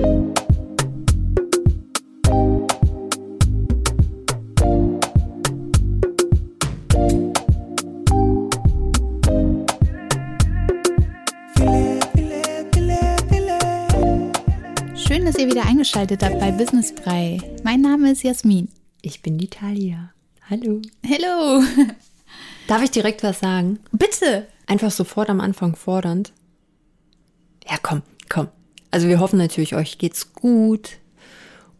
Schön, dass ihr wieder eingeschaltet habt bei Business Brei. Mein Name ist Jasmin. Ich bin die Talia. Hallo. Hello. Darf ich direkt was sagen? Bitte. Einfach sofort am Anfang fordernd. Ja, komm. Also wir hoffen natürlich, euch geht's gut.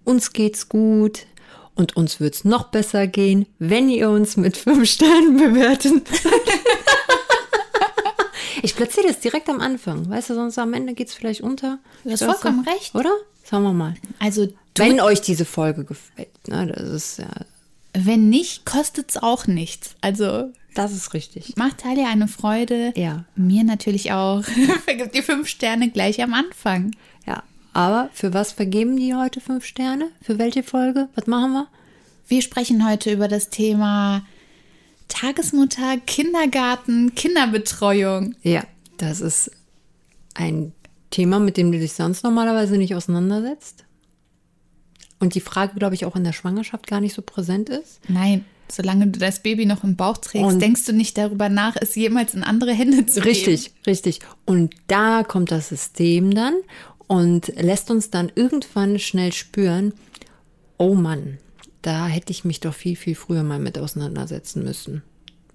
Uns geht's gut. Und uns wird's noch besser gehen, wenn ihr uns mit fünf Sternen bewerten. ich platziere das direkt am Anfang. Weißt du, sonst am Ende geht's vielleicht unter. Du hast vollkommen recht. Oder? Sagen wir mal. Also, Wenn euch diese Folge gefällt. Ne, das ist ja, wenn nicht, kostet's auch nichts. Also, das ist richtig. macht Talia eine Freude. Ja. Mir natürlich auch. Vergibt die fünf Sterne gleich am Anfang. Ja, aber für was vergeben die heute fünf Sterne? Für welche Folge? Was machen wir? Wir sprechen heute über das Thema Tagesmutter, Kindergarten, Kinderbetreuung. Ja, das ist ein Thema, mit dem du dich sonst normalerweise nicht auseinandersetzt. Und die Frage, glaube ich, auch in der Schwangerschaft gar nicht so präsent ist. Nein, solange du das Baby noch im Bauch trägst, Und- denkst du nicht darüber nach, es jemals in andere Hände zu geben. Richtig, richtig. Und da kommt das System dann und lässt uns dann irgendwann schnell spüren, oh Mann, da hätte ich mich doch viel, viel früher mal mit auseinandersetzen müssen.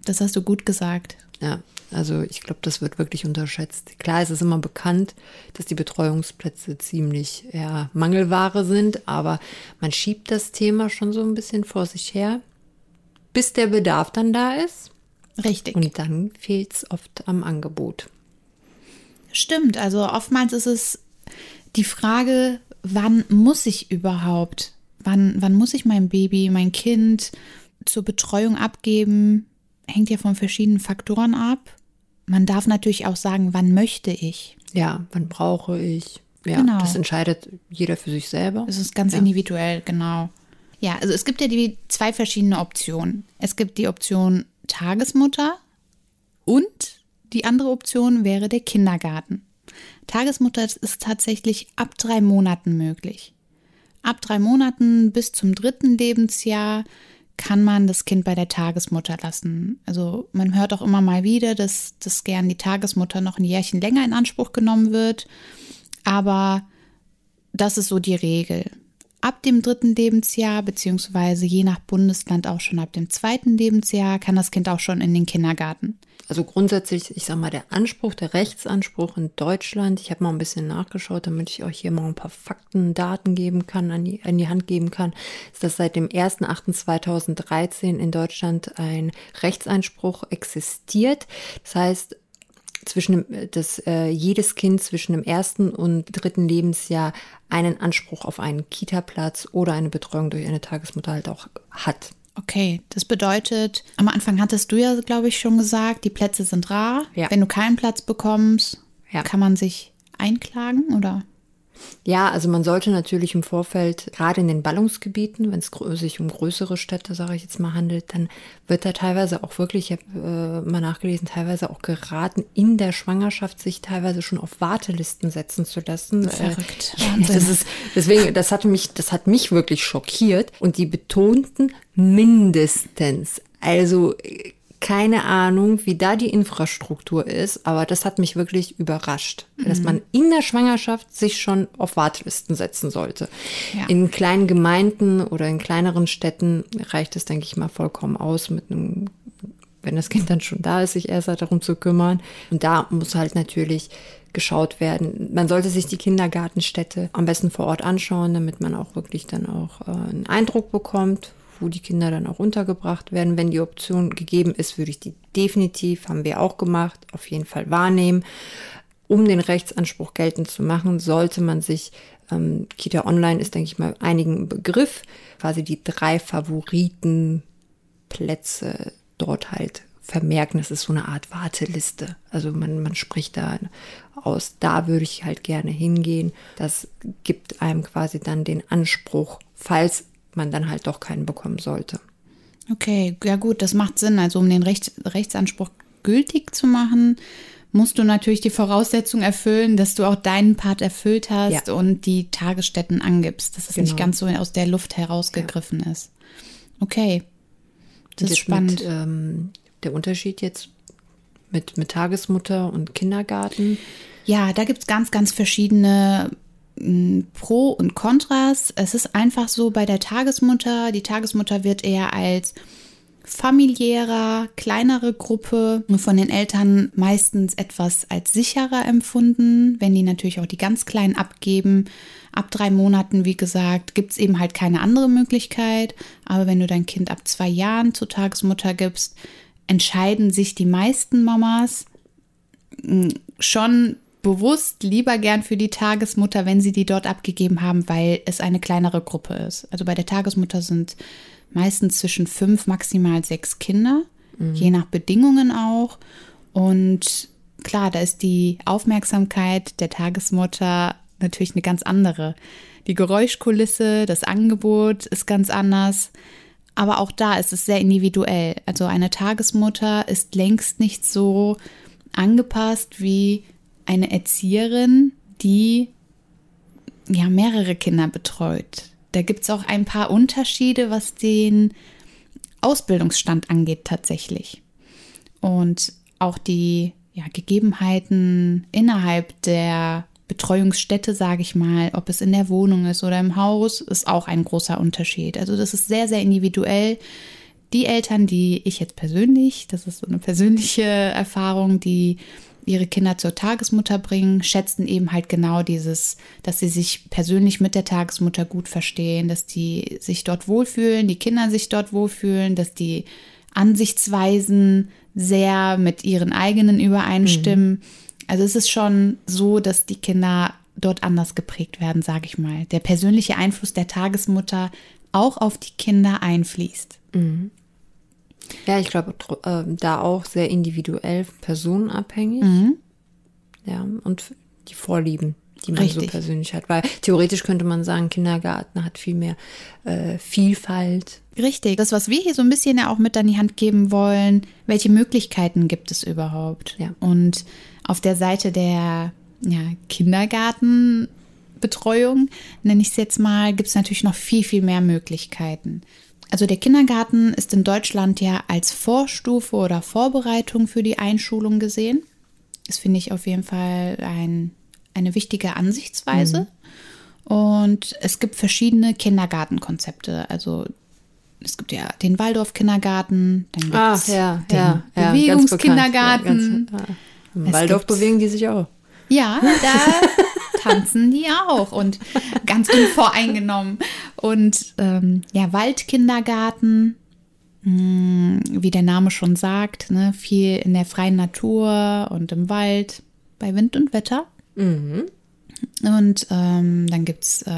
Das hast du gut gesagt. Ja, also ich glaube, das wird wirklich unterschätzt. Klar, es ist immer bekannt, dass die Betreuungsplätze ziemlich ja, Mangelware sind, aber man schiebt das Thema schon so ein bisschen vor sich her, bis der Bedarf dann da ist. Richtig. Und dann fehlt es oft am Angebot. Stimmt, also oftmals ist es die Frage, wann muss ich überhaupt, wann, wann muss ich mein Baby, mein Kind zur Betreuung abgeben, hängt ja von verschiedenen Faktoren ab. Man darf natürlich auch sagen, wann möchte ich. Ja, wann brauche ich? Ja, Genau. das entscheidet jeder für sich selber. Das ist ganz individuell, genau. Ja, also es gibt ja die zwei verschiedene Optionen. Es gibt die Option Tagesmutter und die andere Option wäre der Kindergarten. Tagesmutter ist tatsächlich ab drei Monaten möglich. Ab drei Monaten bis zum dritten Lebensjahr kann man das Kind bei der Tagesmutter lassen. Also man hört auch immer mal wieder, dass, dass gern die Tagesmutter noch ein Jährchen länger in Anspruch genommen wird. Aber das ist so die Regel. Ab dem dritten Lebensjahr, beziehungsweise je nach Bundesland auch schon ab dem zweiten Lebensjahr, kann das Kind auch schon in den Kindergarten. Also grundsätzlich, ich sag mal, der Anspruch, der Rechtsanspruch in Deutschland, ich habe mal ein bisschen nachgeschaut, damit ich euch hier mal ein paar Fakten, Daten geben kann, an die, an die Hand geben kann, ist, dass seit dem 1.8.2013 in Deutschland ein Rechtsanspruch existiert. Das heißt, zwischen dem, dass äh, jedes Kind zwischen dem ersten und dritten Lebensjahr einen Anspruch auf einen Kita-Platz oder eine Betreuung durch eine Tagesmutter halt auch hat. Okay, das bedeutet, am Anfang hattest du ja, glaube ich, schon gesagt, die Plätze sind rar. Ja. Wenn du keinen Platz bekommst, Ja. kann man sich einklagen oder? Ja, also man sollte natürlich im Vorfeld, gerade in den Ballungsgebieten, wenn es sich um größere Städte, sage ich jetzt mal, handelt, dann wird da teilweise auch wirklich, ich habe äh, mal nachgelesen, teilweise auch geraten, in der Schwangerschaft sich teilweise schon auf Wartelisten setzen zu lassen. Verrückt. Äh, ja, Wahnsinn. das ist, deswegen, das hat mich, das hat mich wirklich schockiert. Und die betonten mindestens. Also äh, keine Ahnung, wie da die Infrastruktur ist, aber das hat mich wirklich überrascht, dass man in der Schwangerschaft sich schon auf Wartelisten setzen sollte. Ja. In kleinen Gemeinden oder in kleineren Städten reicht es, denke ich mal, vollkommen aus mit einem wenn das Kind dann schon da ist, sich erst halt darum zu kümmern. Und da muss halt natürlich geschaut werden. Man sollte sich die Kindergartenstätte am besten vor Ort anschauen, damit man auch wirklich dann auch äh, einen Eindruck bekommt, wo die Kinder dann auch untergebracht werden. Wenn die Option gegeben ist, würde ich die definitiv, haben wir auch gemacht, auf jeden Fall wahrnehmen. Um den Rechtsanspruch geltend zu machen, sollte man sich, ähm, Kita Online ist, denke ich mal, einigen Begriff, quasi die drei Favoritenplätze dort halt vermerken. Das ist so eine Art Warteliste. Also man, man spricht da aus, da würde ich halt gerne hingehen. Das gibt einem quasi dann den Anspruch, falls man dann halt doch keinen bekommen sollte. Okay, ja gut, das macht Sinn. Also um den Recht, Rechtsanspruch gültig zu machen, musst du natürlich die Voraussetzung erfüllen, dass du auch deinen Part erfüllt hast Ja. und die Tagesstätten angibst, dass es nicht Genau. ganz so aus der Luft herausgegriffen ist. Okay. Das ist Jetzt spannend. Mit, ähm, der Unterschied jetzt mit, mit Tagesmutter und Kindergarten. Ja, da gibt's ganz, ganz verschiedene Pro und Kontras. Es ist einfach so bei der Tagesmutter, die Tagesmutter wird eher als familiärer, kleinere Gruppe von den Eltern meistens etwas als sicherer empfunden, wenn die natürlich auch die ganz Kleinen abgeben. Ab drei Monaten, wie gesagt, gibt's eben halt keine andere Möglichkeit. Aber wenn du dein Kind ab zwei Jahren zur Tagesmutter gibst, entscheiden sich die meisten Mamas schon bewusst lieber gern für die Tagesmutter, wenn sie die dort abgegeben haben, weil es eine kleinere Gruppe ist. Also bei der Tagesmutter sind meistens zwischen fünf, maximal sechs Kinder, je nach Bedingungen auch. Und klar, da ist die Aufmerksamkeit der Tagesmutter natürlich eine ganz andere. Die Geräuschkulisse, das Angebot ist ganz anders. Aber auch da ist es sehr individuell. Also eine Tagesmutter ist längst nicht so angepasst wie eine Erzieherin, die ja mehrere Kinder betreut. Da gibt es auch ein paar Unterschiede, was den Ausbildungsstand angeht tatsächlich. Und auch die ja, Gegebenheiten innerhalb der Betreuungsstätte, sage ich mal, ob es in der Wohnung ist oder im Haus, ist auch ein großer Unterschied. Also das ist sehr, sehr individuell. Die Eltern, die ich jetzt persönlich, das ist so eine persönliche Erfahrung, die ihre Kinder zur Tagesmutter bringen, schätzen eben halt genau dieses, dass sie sich persönlich mit der Tagesmutter gut verstehen, dass die sich dort wohlfühlen, die Kinder sich dort wohlfühlen, dass die Ansichtsweisen sehr mit ihren eigenen übereinstimmen. Also es ist schon so, dass die Kinder dort anders geprägt werden, sage ich mal. Der persönliche Einfluss der Tagesmutter auch auf die Kinder einfließt. Ja, ich glaube, äh, da auch sehr individuell, personenabhängig. Mhm. Ja, und die Vorlieben, die man Richtig. so persönlich hat. Weil theoretisch könnte man sagen, Kindergarten hat viel mehr äh, Vielfalt. Richtig. Das, was wir hier so ein bisschen ja auch mit an die Hand geben wollen, welche Möglichkeiten gibt es überhaupt? Ja. Und auf der Seite der ja, Kindergartenbetreuung, nenne ich es jetzt mal, gibt es natürlich noch viel, viel mehr Möglichkeiten. Also der Kindergarten ist in Deutschland ja als Vorstufe oder Vorbereitung für die Einschulung gesehen. Das finde ich auf jeden Fall ein, eine wichtige Ansichtsweise. Und es gibt verschiedene Kindergartenkonzepte. Also es gibt ja den Waldorf-Kindergarten, dann gibt es den Bewegungskindergarten. Ja, Im Es Waldorf bewegen die sich auch. Ja, da tanzen die auch und ganz unvoreingenommen. Und ähm, ja, Waldkindergarten, mh, wie der Name schon sagt, ne, viel in der freien Natur und im Wald bei Wind und Wetter. Und ähm, dann gibt es äh,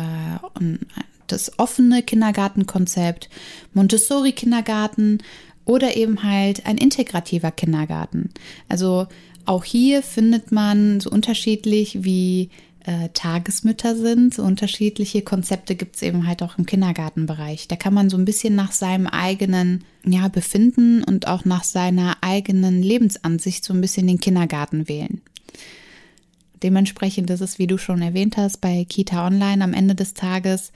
das offene Kindergartenkonzept, Montessori-Kindergarten oder eben halt ein integrativer Kindergarten. Also auch hier findet man so unterschiedlich wie äh, Tagesmütter sind, so unterschiedliche Konzepte gibt es eben halt auch im Kindergartenbereich. Da kann man so ein bisschen nach seinem eigenen ja, Befinden und auch nach seiner eigenen Lebensansicht so ein bisschen den Kindergarten wählen. Dementsprechend ist es, wie du schon erwähnt hast, bei Kita Online am Ende des Tages,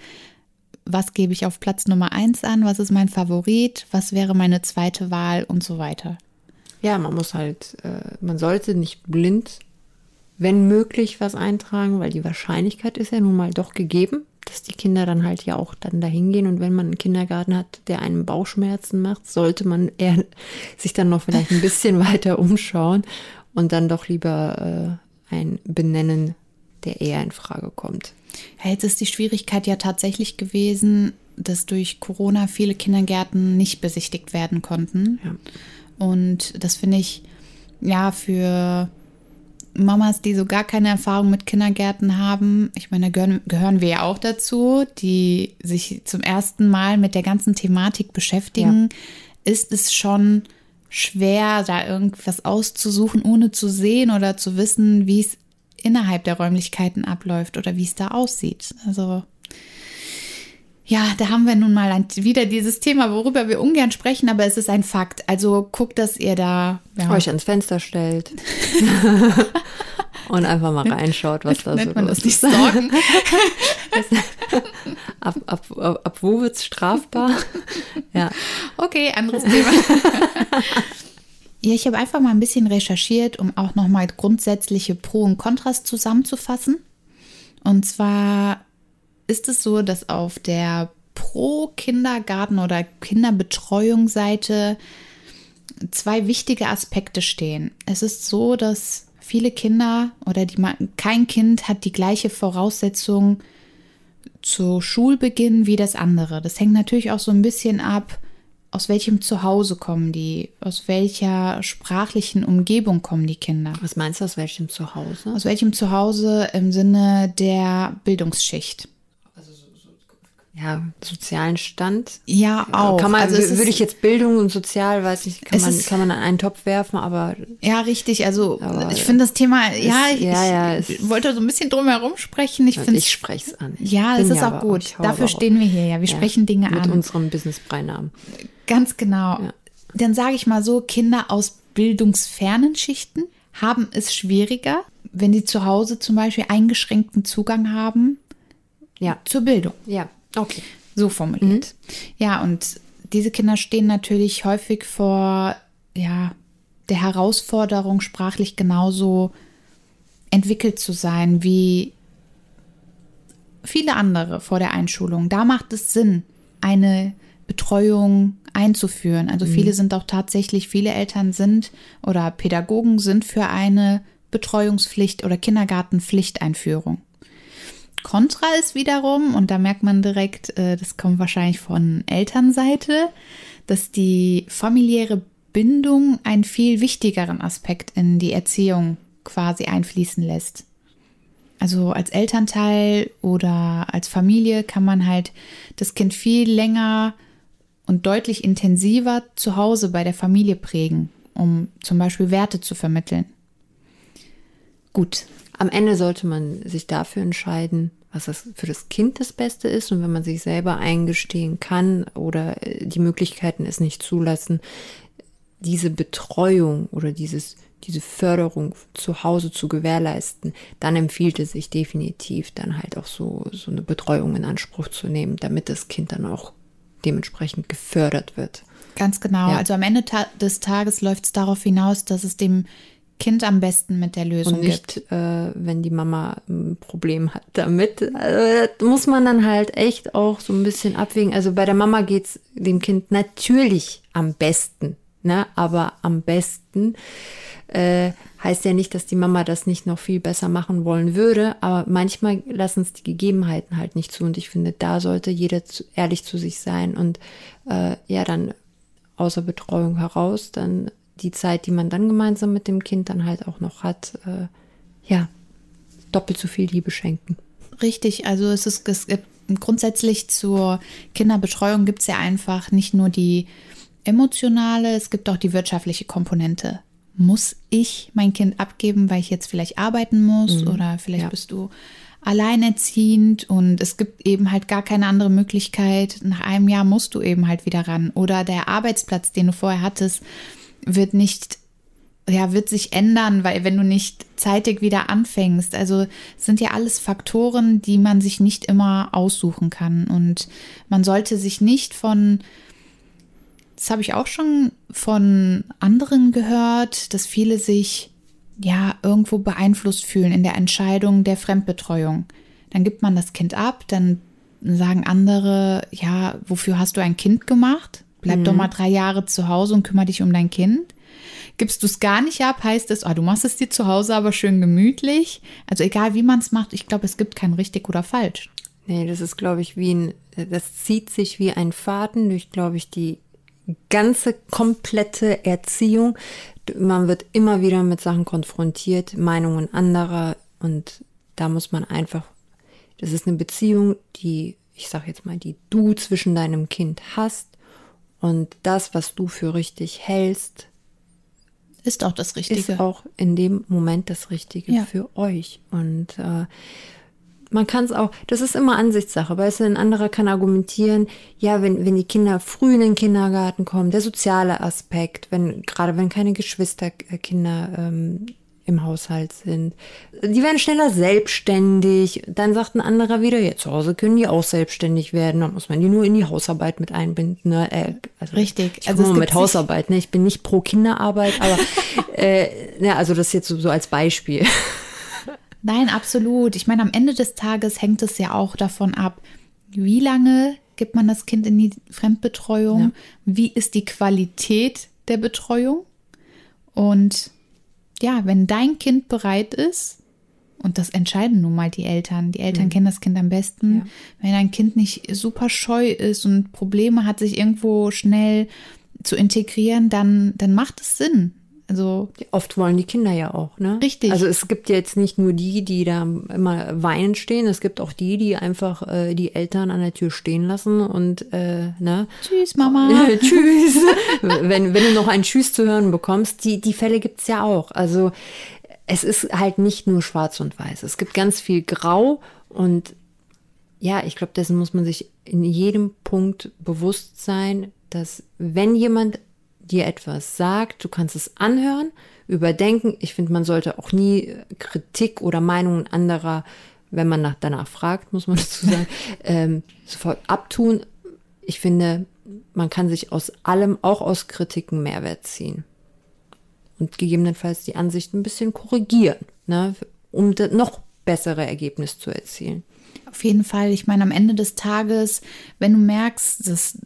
was gebe ich auf Platz Nummer eins an, was ist mein Favorit, was wäre meine zweite Wahl und so weiter. Ja, man muss halt, äh, man sollte nicht blind, wenn möglich, was eintragen, weil die Wahrscheinlichkeit ist ja nun mal doch gegeben, dass die Kinder dann halt ja auch dann dahin gehen. Und wenn man einen Kindergarten hat, der einem Bauchschmerzen macht, sollte man eher sich dann noch vielleicht ein bisschen weiter umschauen und dann doch lieber äh, ein benennen, der eher in Frage kommt. Ja, jetzt ist die Schwierigkeit ja tatsächlich gewesen, dass durch Corona viele Kindergärten nicht besichtigt werden konnten. Ja. Und das finde ich ja für Mamas, die so gar keine Erfahrung mit Kindergärten haben, ich meine, da gehören, gehören wir ja auch dazu, die sich zum ersten Mal mit der ganzen Thematik beschäftigen, ist es schon schwer, da irgendwas auszusuchen, ohne zu sehen oder zu wissen, wie es innerhalb der Räumlichkeiten abläuft oder wie es da aussieht. Also ja, da haben wir nun mal ein, wieder dieses Thema, worüber wir ungern sprechen, aber es ist ein Fakt. Also guckt, dass ihr da ja, Euch ans Fenster stellt. und einfach mal reinschaut, was da so Nennt man los das nicht ist. stalken? Ab, ab, ab, ab wo wird es strafbar? ja. Okay, anderes Thema. ja, ich habe einfach mal ein bisschen recherchiert, um auch nochmal grundsätzliche Pro und Kontras zusammenzufassen. Und zwar ist es so, dass auf der Pro-Kindergarten- oder Kinderbetreuungsseite zwei wichtige Aspekte stehen. Es ist so, dass viele Kinder oder die, kein Kind hat die gleiche Voraussetzung zu Schulbeginn wie das andere. Das hängt natürlich auch so ein bisschen ab, aus welchem Zuhause kommen die, aus welcher sprachlichen Umgebung kommen die Kinder. Was meinst du, aus welchem Zuhause? Aus welchem Zuhause im Sinne der Bildungsschicht. Ja, sozialen Stand. Ja, auch. Kann man, also würde ist- ich jetzt Bildung und Sozial, weiß nicht, kann man, ist- kann man an einen Topf werfen, aber Ja, richtig. Also ich finde das Thema, ja, ich, ja, ja, ich wollte so ein bisschen drum herum sprechen. Ich ich spreche es an. Ich ja, es ist auch gut. hau Dafür stehen wir hier ja. Wir sprechen Dinge mit an. unserem Business-Beinamen. Ganz genau. Dann sage ich mal so, Kinder aus bildungsfernen Schichten haben es schwieriger, wenn sie zu Hause zum Beispiel eingeschränkten Zugang haben Ja, zur Bildung. ja, okay. So formuliert. Ja, und diese Kinder stehen natürlich häufig vor ja, der Herausforderung, sprachlich genauso entwickelt zu sein wie viele andere vor der Einschulung. Da macht es Sinn, eine Betreuung einzuführen. Also viele sind auch tatsächlich, viele Eltern sind oder Pädagogen sind für eine Betreuungspflicht oder Kindergartenpflichteinführung. Kontra ist wiederum, und da merkt man direkt, äh, das kommt wahrscheinlich von Elternseite, dass die familiäre Bindung einen viel wichtigeren Aspekt in die Erziehung quasi einfließen lässt. Also als Elternteil oder als Familie kann man halt das Kind viel länger und deutlich intensiver zu Hause bei der Familie prägen, um zum Beispiel Werte zu vermitteln. Gut, Am Ende sollte man sich dafür entscheiden, was das für das Kind das Beste ist. Und wenn man sich selber eingestehen kann oder äh, die Möglichkeiten es nicht zulassen, diese Betreuung oder dieses, diese Förderung zu Hause zu gewährleisten, dann empfiehlt es sich definitiv dann halt auch so, so eine Betreuung in Anspruch zu nehmen, damit das Kind dann auch dementsprechend gefördert wird. Ganz genau. Ja. Also am Ende ta des Tages läuft es darauf hinaus, dass es dem Kind am besten mit der Lösung Und gibt. nicht, äh, wenn die Mama ein Problem hat damit. Also, das muss man dann halt echt auch so ein bisschen abwägen. Also bei der Mama geht's dem Kind natürlich am besten. Ne? Aber am besten äh, heißt ja nicht, dass die Mama das nicht noch viel besser machen wollen würde. Aber manchmal lassen es die Gegebenheiten halt nicht zu. Und ich finde, da sollte jeder zu, ehrlich zu sich sein und äh, ja dann außer Betreuung heraus dann die Zeit, die man dann gemeinsam mit dem Kind dann halt auch noch hat, äh, ja, doppelt so viel Liebe schenken. Richtig, also es ist es gibt grundsätzlich zur Kinderbetreuung gibt es ja einfach nicht nur die emotionale, es gibt auch die wirtschaftliche Komponente. Muss ich mein Kind abgeben, weil ich jetzt vielleicht arbeiten muss oder vielleicht Ja. bist du alleinerziehend und es gibt eben halt gar keine andere Möglichkeit. Nach einem Jahr musst du eben halt wieder ran oder der Arbeitsplatz, den du vorher hattest, wird nicht ja, wird sich ändern, weil wenn du nicht zeitig wieder anfängst. Also sind ja alles Faktoren, die man sich nicht immer aussuchen kann. Und man sollte sich nicht von, das habe ich auch schon von anderen gehört, dass viele sich ja irgendwo beeinflusst fühlen in der Entscheidung der Fremdbetreuung. Dann gibt man das Kind ab, dann sagen andere, ja, wofür hast du ein Kind gemacht? Bleib doch mal drei Jahre zu Hause und kümmere dich um dein Kind. Gibst du es gar nicht ab, heißt es, ah, du machst es dir zu Hause aber schön gemütlich. Also egal wie man es macht, ich glaube, es gibt kein richtig oder falsch. Nee, das ist, glaube ich, wie ein, das zieht sich wie ein Faden durch, glaube ich, die ganze komplette Erziehung. Man wird immer wieder mit Sachen konfrontiert, Meinungen anderer und da muss man einfach, das ist eine Beziehung, die, ich sage jetzt mal, die du zwischen deinem Kind hast und das, was du für richtig hältst, Ist auch das Richtige. ist auch in dem Moment das Richtige Ja. für euch. Und äh, man kann es auch, das ist immer Ansichtssache, weißt du, ein anderer kann argumentieren, ja, wenn, wenn die Kinder früh in den Kindergarten kommen, der soziale Aspekt, wenn, gerade wenn keine Geschwisterkinder ähm, im Haushalt sind. Die werden schneller selbstständig. Dann sagt ein anderer wieder, ja, zu Hause können die auch selbstständig werden. Dann muss man die nur in die Hausarbeit mit einbinden. Ne? Äh, also Richtig. Ich also mit Hausarbeit. Ne? Ich bin nicht pro Kinderarbeit, aber äh, ja, also das jetzt so, so als Beispiel. Nein, absolut. Ich meine, am Ende des Tages hängt es ja auch davon ab, wie lange gibt man das Kind in die Fremdbetreuung? Ja. Wie ist die Qualität der Betreuung? Und ja, wenn dein Kind bereit ist, und das entscheiden nun mal die Eltern. Die Eltern mhm. kennen das Kind am besten. Ja. Wenn ein Kind nicht super scheu ist und Probleme hat, sich irgendwo schnell zu integrieren, dann, dann macht es Sinn. Also oft wollen die Kinder ja auch, ne? Richtig. Also es gibt jetzt nicht nur die, die da immer weinen stehen, es gibt auch die, die einfach äh, die Eltern an der Tür stehen lassen und äh, ne? Tschüss, Mama. Tschüss. wenn, wenn du noch ein Tschüss zu hören bekommst, die, die Fälle gibt's ja auch. Also es ist halt nicht nur schwarz und weiß. Es gibt ganz viel Grau und ja, ich glaube, dessen muss man sich in jedem Punkt bewusst sein, dass wenn jemand dir etwas sagt, du kannst es anhören, überdenken. Ich finde, man sollte auch nie Kritik oder Meinungen anderer, wenn man nach, danach fragt, muss man dazu sagen, ähm, sofort abtun. Ich finde, man kann sich aus allem, auch aus Kritiken, Mehrwert ziehen. Und gegebenenfalls die Ansicht ein bisschen korrigieren, ne, um noch bessere Ergebnisse zu erzielen. Auf jeden Fall. Ich meine, am Ende des Tages, wenn du merkst, dass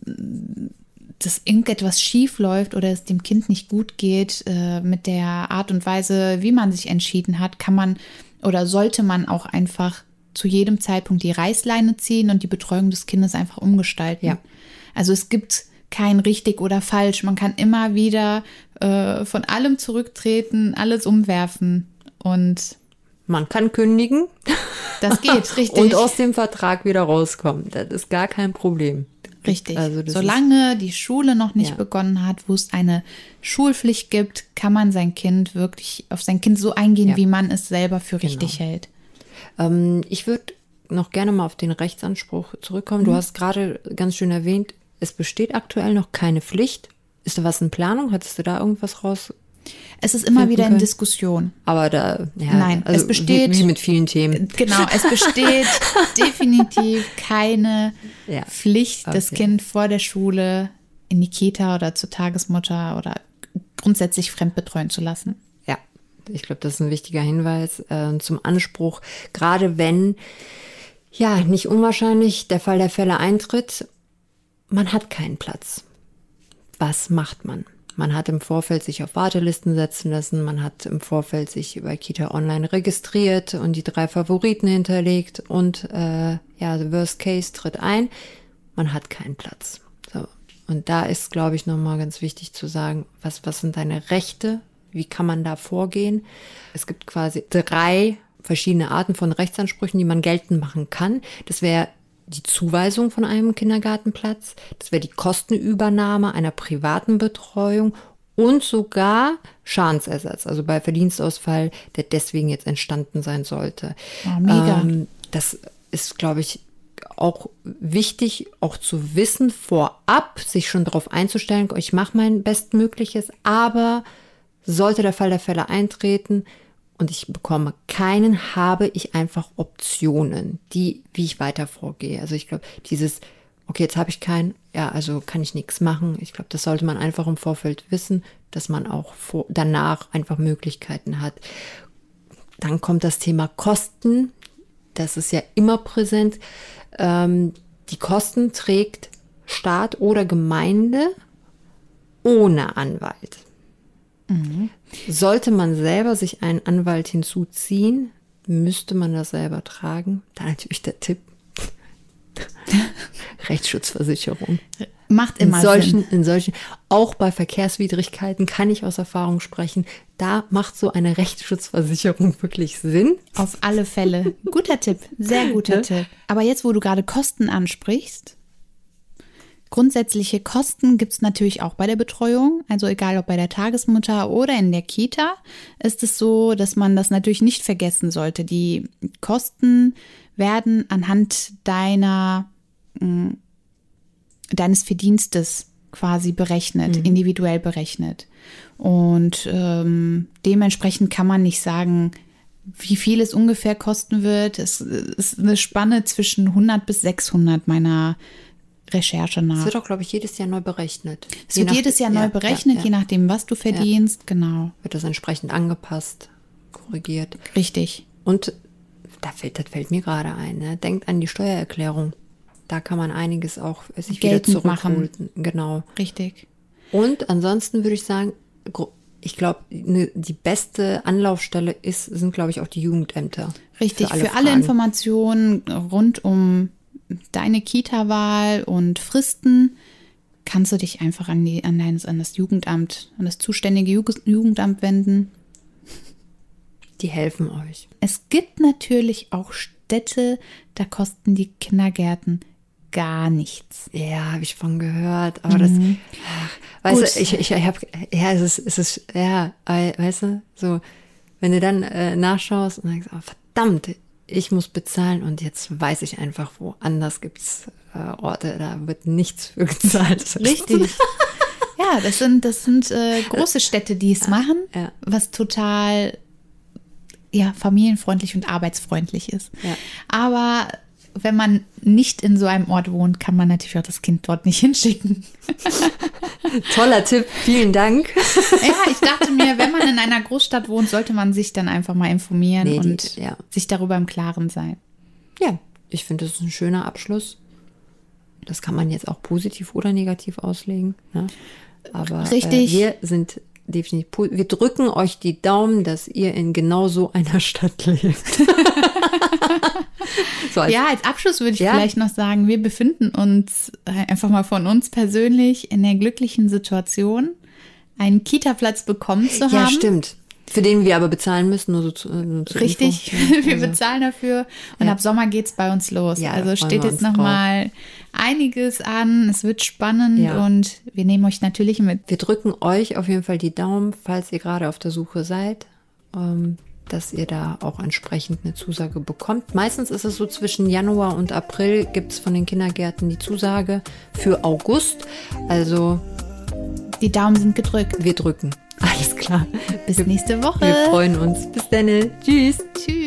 dass irgendetwas schief läuft oder es dem Kind nicht gut geht äh, mit der Art und Weise, wie man sich entschieden hat, kann man oder sollte man auch einfach zu jedem Zeitpunkt die Reißleine ziehen und die Betreuung des Kindes einfach umgestalten. Ja. Also es gibt kein richtig oder falsch. Man kann immer wieder äh, von allem zurücktreten, alles umwerfen und man kann kündigen. Das geht, richtig. Und aus dem Vertrag wieder rauskommen. Das ist gar kein Problem. Richtig. Also Solange die Schule noch nicht ja. begonnen hat, wo es eine Schulpflicht gibt, kann man sein Kind wirklich auf sein Kind so eingehen, ja. wie man es selber für genau. richtig hält. Ähm, ich würde noch gerne mal auf den Rechtsanspruch zurückkommen. Mhm. Du hast gerade ganz schön erwähnt, es besteht aktuell noch keine Pflicht. Ist da was in Planung? Hattest du da irgendwas raus es ist immer wieder in Diskussion. Aber da, ja, nein, also es besteht wie, wie, mit vielen Themen. Genau, es besteht definitiv keine ja, Pflicht, okay. das Kind vor der Schule in die Kita oder zur Tagesmutter oder grundsätzlich fremdbetreuen zu lassen. Ja, ich glaube, das ist ein wichtiger Hinweis äh, zum Anspruch, gerade wenn ja nicht unwahrscheinlich der Fall der Fälle eintritt, man hat keinen Platz. Was macht man? Man hat im Vorfeld sich auf Wartelisten setzen lassen, man hat im Vorfeld sich über Kita Online registriert und die drei Favoriten hinterlegt und äh, ja, the Worst Case tritt ein, man hat keinen Platz. So. Und da ist, glaube ich, nochmal ganz wichtig zu sagen, was, was sind deine Rechte? Wie kann man da vorgehen? Es gibt quasi drei verschiedene Arten von Rechtsansprüchen, die man geltend machen kann. Das wäre die Zuweisung von einem Kindergartenplatz, das wäre die Kostenübernahme einer privaten Betreuung und sogar Schadensersatz, also bei Verdienstausfall, der deswegen jetzt entstanden sein sollte. Oh, mega. Ähm, das ist, glaube ich, auch wichtig, auch zu wissen, vorab sich schon darauf einzustellen, ich mache mein Bestmögliches, aber sollte der Fall der Fälle eintreten, und ich bekomme keinen, habe ich einfach Optionen, die, wie ich weiter vorgehe. Also ich glaube, dieses, okay, jetzt habe ich keinen, ja, also kann ich nichts machen. Ich glaube, das sollte man einfach im Vorfeld wissen, dass man auch vor, danach einfach Möglichkeiten hat. Dann kommt das Thema Kosten. Das ist ja immer präsent. Ähm, die Kosten trägt Staat oder Gemeinde ohne Anwalt. Mhm. Sollte man selber sich einen Anwalt hinzuziehen, müsste man das selber tragen. Da natürlich der Tipp. Rechtsschutzversicherung. Macht immer in solchen, Sinn. In solchen, auch bei Verkehrswidrigkeiten kann ich aus Erfahrung sprechen. Da macht so eine Rechtsschutzversicherung wirklich Sinn. Auf alle Fälle. Guter Tipp. Sehr guter Tipp. Aber jetzt, wo du gerade Kosten ansprichst, Grundsätzliche Kosten gibt es natürlich auch bei der Betreuung, also egal ob bei der Tagesmutter oder in der Kita, ist es so, dass man das natürlich nicht vergessen sollte. Die Kosten werden anhand deiner, mm, deines Verdienstes quasi berechnet, individuell berechnet. Und ähm, dementsprechend kann man nicht sagen, wie viel es ungefähr kosten wird. Es ist eine Spanne zwischen 100 bis 600 meiner Recherche Es nach. wird auch, glaube ich, jedes Jahr neu berechnet. Es Je wird nach- jedes Jahr neu ja, berechnet, ja, je nachdem, was du verdienst. Genau, Wird das entsprechend angepasst, korrigiert. richtig. Und da fällt, das fällt mir gerade ein, ne? denkt an die Steuererklärung. Da kann man einiges auch sich wieder Geltend machen. zurückholen. Genau. Richtig. Und ansonsten würde ich sagen, ich glaube, ne, die beste Anlaufstelle ist, sind, glaube ich, auch die Jugendämter. Richtig, für alle, Fragen. Informationen rund um deine Kita-Wahl und Fristen kannst du dich einfach an, die, an, dein, an das Jugendamt, an das zuständige Jugend- Jugendamt wenden. Die helfen euch. Es gibt natürlich auch Städte, da kosten die Kindergärten gar nichts. Ja, habe ich von gehört, aber das, ach, weißt Mhm. Du, ich, ich, ich habe, ja, es ist, es ist, ja, weißt du, so, wenn du dann äh, nachschaust und denkst, oh, verdammt, ich muss bezahlen und jetzt weiß ich einfach, woanders gibt's äh, Orte, da wird nichts für gezahlt. Richtig. ja, das sind, das sind äh, große Städte, die es machen, ja. was total ja, familienfreundlich und arbeitsfreundlich ist. Ja. Aber wenn man nicht in so einem Ort wohnt, kann man natürlich auch das Kind dort nicht hinschicken. Toller Tipp, vielen Dank. Ja, ich dachte mir, wenn man in einer Großstadt wohnt, sollte man sich dann einfach mal informieren Nee, die- und ja. sich darüber im Klaren sein. Ja, ich finde, das ist ein schöner Abschluss. Das kann man jetzt auch positiv oder negativ auslegen. Ne? Aber Richtig. Äh, wir sind definitiv, wir drücken euch die Daumen, dass ihr in genau so einer Stadt lebt. so als, Ja, als Abschluss würde ich Ja. vielleicht noch sagen, wir befinden uns äh, einfach mal von uns persönlich in der glücklichen Situation, einen Kita-Platz bekommen zu ja, haben. stimmt. Für den wir aber bezahlen müssen, nur so zu, nur zur Richtig, Info. Wir also, bezahlen dafür und Ja. ab Sommer geht's bei uns los. Ja, also steht jetzt uns noch drauf. mal einiges an. Es wird spannend Ja. und wir nehmen euch natürlich mit. Wir drücken euch auf jeden Fall die Daumen, falls ihr gerade auf der Suche seid, ähm, dass ihr da auch entsprechend eine Zusage bekommt. Meistens ist es so zwischen Januar und April gibt es von den Kindergärten die Zusage für August. Also Die Daumen sind gedrückt. wir drücken. Alles klar. Bis nächste Woche. Wir freuen uns. Bis dann. Tschüss. Tschüss.